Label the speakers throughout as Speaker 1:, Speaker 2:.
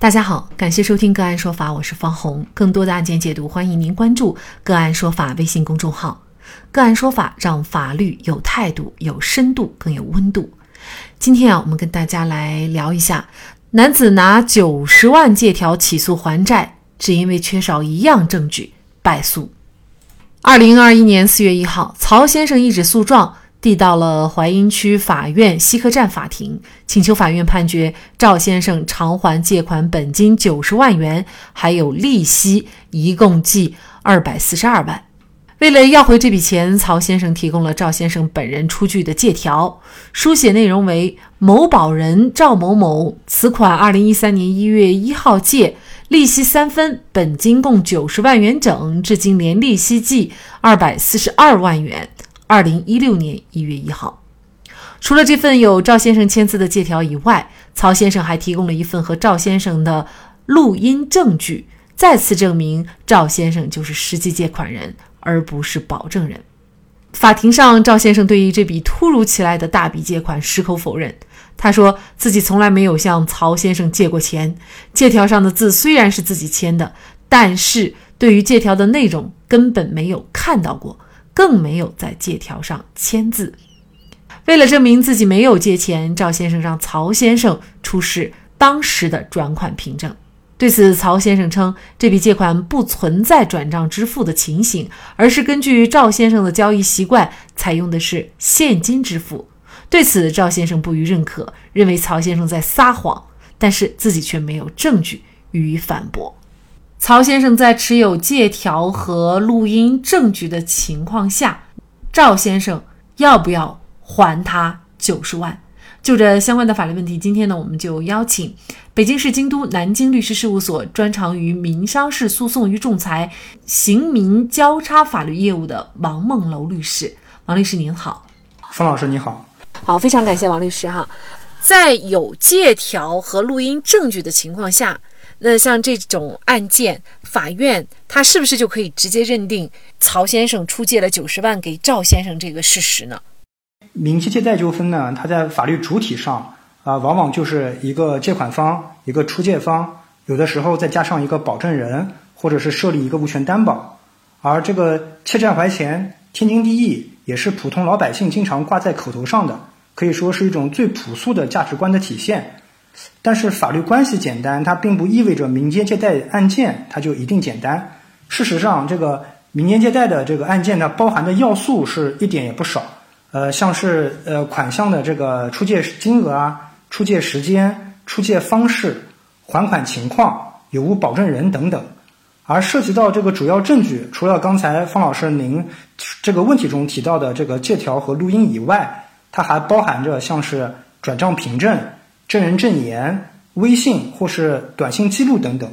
Speaker 1: 大家好，感谢收听个案说法，我是方红。更多的案件解读，欢迎您关注个案说法微信公众号。个案说法让法律有态度、有深度、更有温度。今天啊，我们跟大家来聊一下，男子拿九十万借条起诉还债，只因为缺少一样证据败诉。二零二一年四月一号，曹先生一纸诉状。递到了淮阴区法院西客站法庭，请求法院判决赵先生偿还借款本金九十万元，还有利息，一共计二百四十二万。为了要回这笔钱，曹先生提供了赵先生本人出具的借条，书写内容为：某保人赵某某，此款二零一三年一月一号借，利息三分，本金共九十万元整，至今连利息计二百四十二万元。二零一六年一月一号，除了这份有赵先生签字的借条以外，曹先生还提供了一份和赵先生的录音证据，再次证明赵先生就是实际借款人，而不是保证人。法庭上，赵先生对于这笔突如其来的大笔借款矢口否认，他说自己从来没有向曹先生借过钱，借条上的字虽然是自己签的，但是对于借条的内容根本没有看到过。更没有在借条上签字。为了证明自己没有借钱，赵先生让曹先生出示当时的转款凭证。对此，曹先生称这笔借款不存在转账支付的情形，而是根据赵先生的交易习惯，采用的是现金支付。对此，赵先生不予认可，认为曹先生在撒谎，但是自己却没有证据予以反驳。曹先生在持有借条和录音证据的情况下，赵先生要不要还他九十万？就这相关的法律问题，今天呢，我们就邀请北京市京都南京律师事务所专长于民商事诉讼与仲裁、刑民交叉法律业务的王梦楼律师。王律师您好，
Speaker 2: 方老师你好，
Speaker 1: 好，非常感谢王律师哈。在有借条和录音证据的情况下。那像这种案件，法院他是不是就可以直接认定曹先生出借了九十万给赵先生这个事实呢？
Speaker 2: 民事借贷纠纷呢，它在法律主体上啊，往往就是一个借款方、一个出借方，有的时候再加上一个保证人，或者是设立一个物权担保。而这个欠债还钱，天经地义，也是普通老百姓经常挂在口头上的，可以说是一种最朴素的价值观的体现。但是法律关系简单，它并不意味着民间借贷案件它就一定简单。事实上，这个民间借贷的这个案件，它包含的要素是一点也不少。呃，像是呃款项的这个出借金额啊、出借时间、出借方式、还款情况、有无保证人等等。而涉及到这个主要证据，除了刚才方老师您这个问题中提到的这个借条和录音以外，它还包含着像是转账凭证。证人证言、微信或是短信记录等等，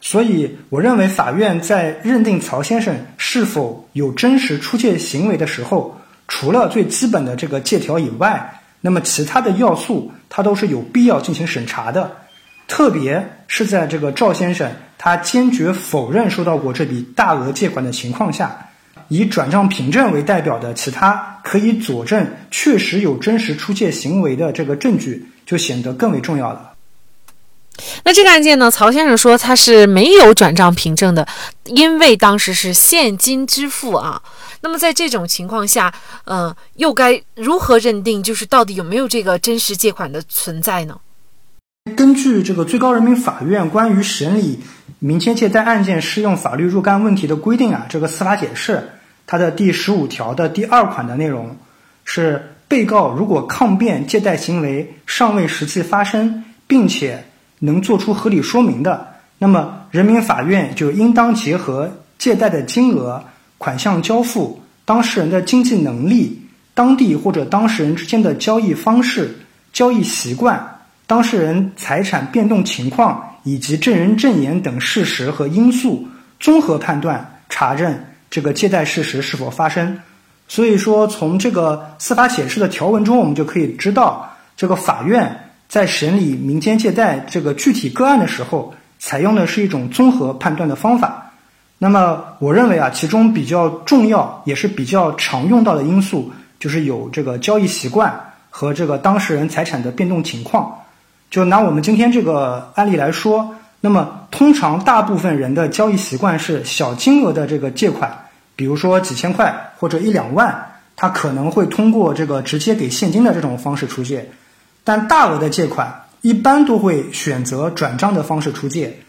Speaker 2: 所以我认为法院在认定曹先生是否有真实出借行为的时候，除了最基本的这个借条以外，那么其他的要素他都是有必要进行审查的。特别是在这个赵先生他坚决否认收到过这笔大额借款的情况下，以转账凭证为代表的其他可以佐证确实有真实出借行为的这个证据。就显得更为重要了。
Speaker 1: 那这个案件呢？曹先生说他是没有转账凭证的，因为当时是现金支付啊。那么在这种情况下，嗯，又该如何认定？就是到底有没有这个真实借款的存在呢？
Speaker 2: 根据这个最高人民法院关于审理民间借贷案件适用法律若干问题的规定啊，这个司法解释，它的第十五条的第二款的内容是。被告如果抗辩借贷行为尚未实际发生，并且能作出合理说明的，那么人民法院就应当结合借贷的金额、款项交付、当事人的经济能力、当地或者当事人之间的交易方式、交易习惯、当事人财产变动情况以及证人证言等事实和因素，综合判断查证这个借贷事实是否发生。所以说，从这个司法解释的条文中，我们就可以知道，这个法院在审理民间借贷这个具体个案的时候，采用的是一种综合判断的方法。那么，我认为啊，其中比较重要也是比较常用到的因素，就是有这个交易习惯和这个当事人财产的变动情况。就拿我们今天这个案例来说，那么通常大部分人的交易习惯是小金额的这个借款，比如说几千块或者一两万，他可能会通过这个直接给现金的这种方式出借，但大额的借款一般都会选择转账的方式出借。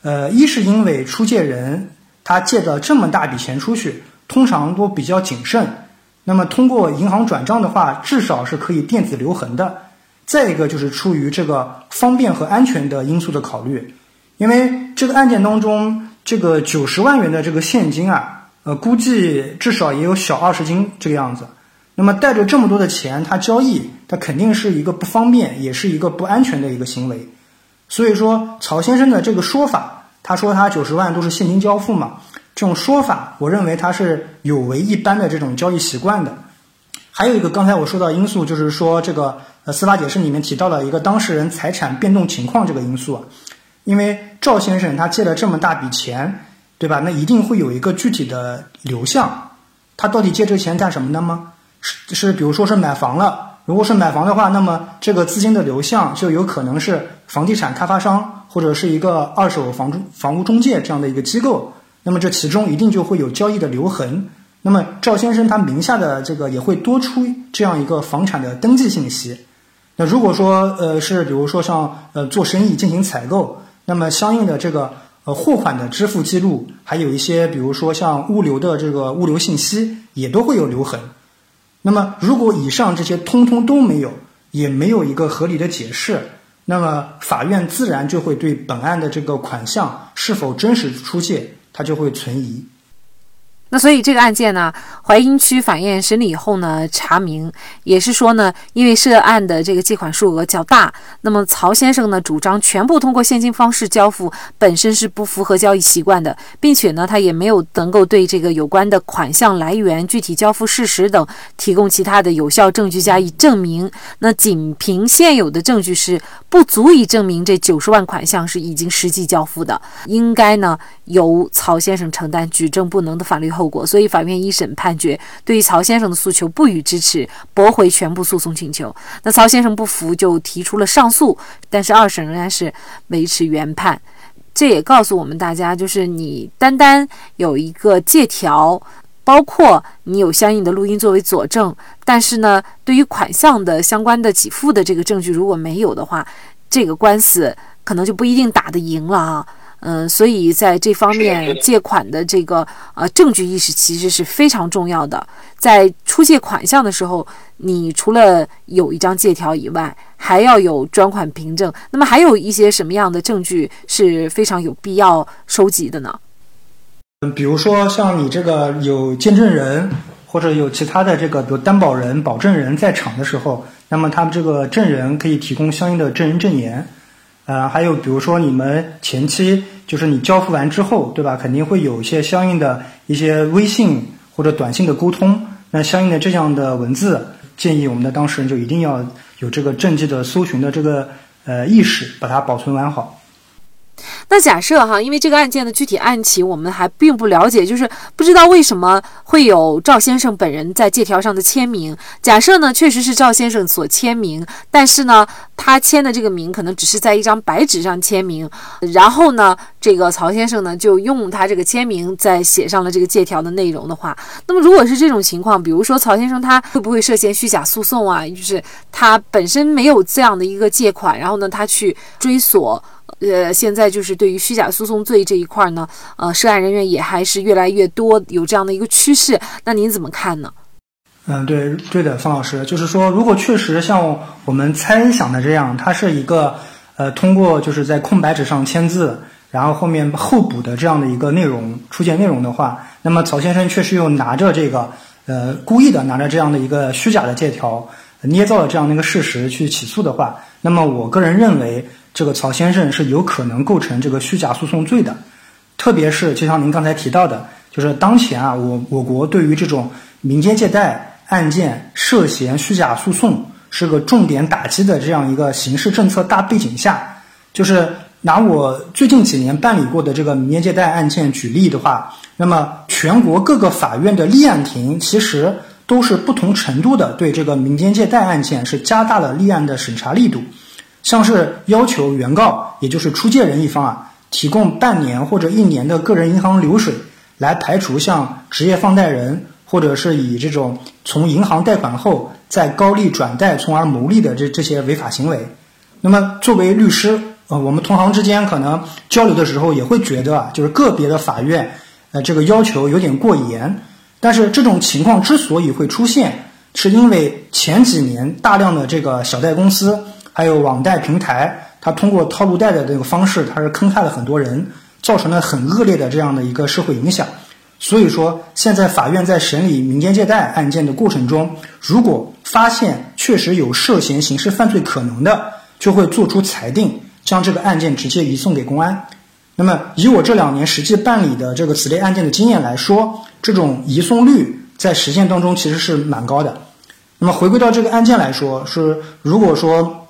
Speaker 2: 呃，一是因为出借人他借的这么大笔钱出去，通常都比较谨慎。那么通过银行转账的话，至少是可以电子留痕的。再一个就是出于这个方便和安全的因素的考虑，因为这个案件当中，这个九十万元的这个现金啊，呃，估计至少也有小二十斤这个样子。那么带着这么多的钱，他交易，他肯定是一个不方便，也是一个不安全的一个行为。所以说，曹先生的这个说法，他说他九十万都是现金交付嘛。这种说法，我认为他是有违一般的这种交易习惯的。还有一个，刚才我说到因素，就是说这个呃司法解释里面提到了一个当事人财产变动情况这个因素啊。因为赵先生他借了这么大笔钱，对吧？那一定会有一个具体的流向。他到底借这个钱干什么的吗？是是，比如说是买房了。如果是买房的话，那么这个资金的流向就有可能是房地产开发商或者是一个二手房中房屋中介这样的一个机构。那么这其中一定就会有交易的留痕。那么赵先生他名下的这个也会多出这样一个房产的登记信息。那如果说呃是比如说像呃做生意进行采购，那么相应的这个呃货款的支付记录，还有一些比如说像物流的这个物流信息也都会有留痕。那么如果以上这些通通都没有，也没有一个合理的解释，那么法院自然就会对本案的这个款项是否真实出借。它就会存疑。
Speaker 1: 那所以这个案件呢，淮阴区法院审理以后呢，查明也是说呢，因为涉案的这个借款数额较大，那么曹先生呢主张全部通过现金方式交付，本身是不符合交易习惯的，并且呢，他也没有能够对这个有关的款项来源、具体交付事实等提供其他的有效证据加以证明。那仅凭现有的证据是不足以证明这九十万款项是已经实际交付的，应该呢由曹先生承担举证不能的法律。后果，所以法院一审判决对于曹先生的诉求不予支持，驳回全部诉讼请求。那曹先生不服，就提出了上诉，但是二审仍然是维持原判。这也告诉我们大家，就是你单单有一个借条，包括你有相应的录音作为佐证，但是呢，对于款项的相关的给付的这个证据如果没有的话，这个官司可能就不一定打得赢了啊。嗯，所以在这方面，借款的这个呃证据意识其实是非常重要的。在出借款项的时候，你除了有一张借条以外，还要有专款凭证。那么还有一些什么样的证据是非常有必要收集的呢？
Speaker 2: 嗯，比如说像你这个有见证人或者有其他的这个比如担保人、保证人在场的时候，那么他们这个证人可以提供相应的证人证言。呃，还有比如说你们前期就是你交付完之后，对吧？肯定会有一些相应的一些微信或者短信的沟通，那相应的这样的文字，建议我们的当事人就一定要有这个证据的搜寻的这个呃意识，把它保存完好。
Speaker 1: 那假设哈，因为这个案件的具体案情我们还并不了解，就是不知道为什么会有赵先生本人在借条上的签名。假设呢，确实是赵先生所签名，但是呢，他签的这个名可能只是在一张白纸上签名，然后呢，这个曹先生呢就用他这个签名在写上了这个借条的内容的话，那么如果是这种情况，比如说曹先生他会不会涉嫌虚假诉讼啊？就是他本身没有这样的一个借款，然后呢，他去追索。呃，现在就是对于虚假诉讼罪这一块呢，呃，涉案人员也还是越来越多，有这样的一个趋势。那您怎么看呢？
Speaker 2: 嗯，对，对的，方老师，就是说，如果确实像我们猜想的这样，它是一个呃，通过就是在空白纸上签字，然后后面后补的这样的一个内容出现内容的话，那么曹先生确实又拿着这个呃，故意的拿着这样的一个虚假的借条，捏造了这样的一个事实去起诉的话，那么我个人认为。这个曹先生是有可能构成这个虚假诉讼罪的，特别是就像您刚才提到的，就是当前啊，我我国对于这种民间借贷案件涉嫌虚假诉讼是个重点打击的这样一个刑事政策大背景下，就是拿我最近几年办理过的这个民间借贷案件举例的话，那么全国各个法院的立案庭其实都是不同程度的对这个民间借贷案件是加大了立案的审查力度。像是要求原告，也就是出借人一方啊，提供半年或者一年的个人银行流水，来排除像职业放贷人或者是以这种从银行贷款后再高利转贷从而牟利的这这些违法行为。那么作为律师，呃，我们同行之间可能交流的时候也会觉得啊，就是个别的法院，呃，这个要求有点过严。但是这种情况之所以会出现，是因为前几年大量的这个小贷公司还有网贷平台，它通过套路贷的这个方式，它是坑害了很多人，造成了很恶劣的这样的一个社会影响。所以说，现在法院在审理民间借贷案件的过程中，如果发现确实有涉嫌刑事犯罪可能的，就会作出裁定，将这个案件直接移送给公安。那么，以我这两年实际办理的这个此类案件的经验来说，这种移送率在实践当中其实是蛮高的。那么，回归到这个案件来说，是如果说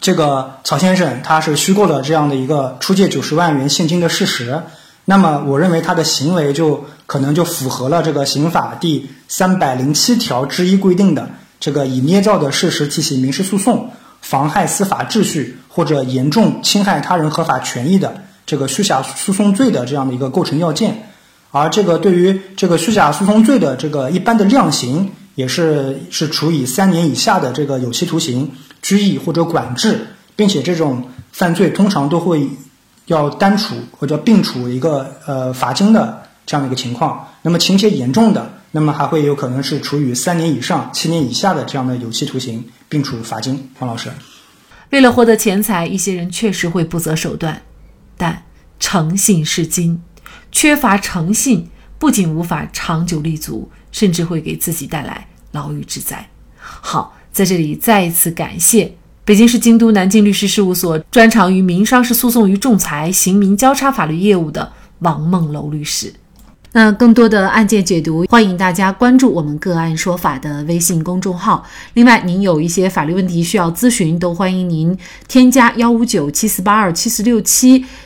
Speaker 2: 这个曹先生他是虚构了这样的一个出借九十万元现金的事实，那么我认为他的行为就可能就符合了这个刑法第三百零七条之一规定的这个以捏造的事实提起民事诉讼。妨害司法秩序或者严重侵害他人合法权益的这个虚假诉讼罪的这样的一个构成要件，而这个对于这个虚假诉讼罪的这个一般的量刑也是是处以三年以下的这个有期徒刑、拘役或者管制，并且这种犯罪通常都会要单处或者并处一个呃罚金的这样的一个情况。那么情节严重的。那么还会有可能是处以三年以上七年以下的这样的有期徒刑，并处罚金。黄老师，
Speaker 1: 为了获得钱财，一些人确实会不择手段，但诚信是金，缺乏诚信不仅无法长久立足，甚至会给自己带来牢狱之灾。好，在这里再一次感谢北京市京都南京律师事务所专长于民商事诉讼与仲裁、刑民交叉法律业务的王梦楼律师。那更多的案件解读，欢迎大家关注我们“个案说法”的微信公众号。另外，您有一些法律问题需要咨询，都欢迎您添加幺五九七四八二七四六七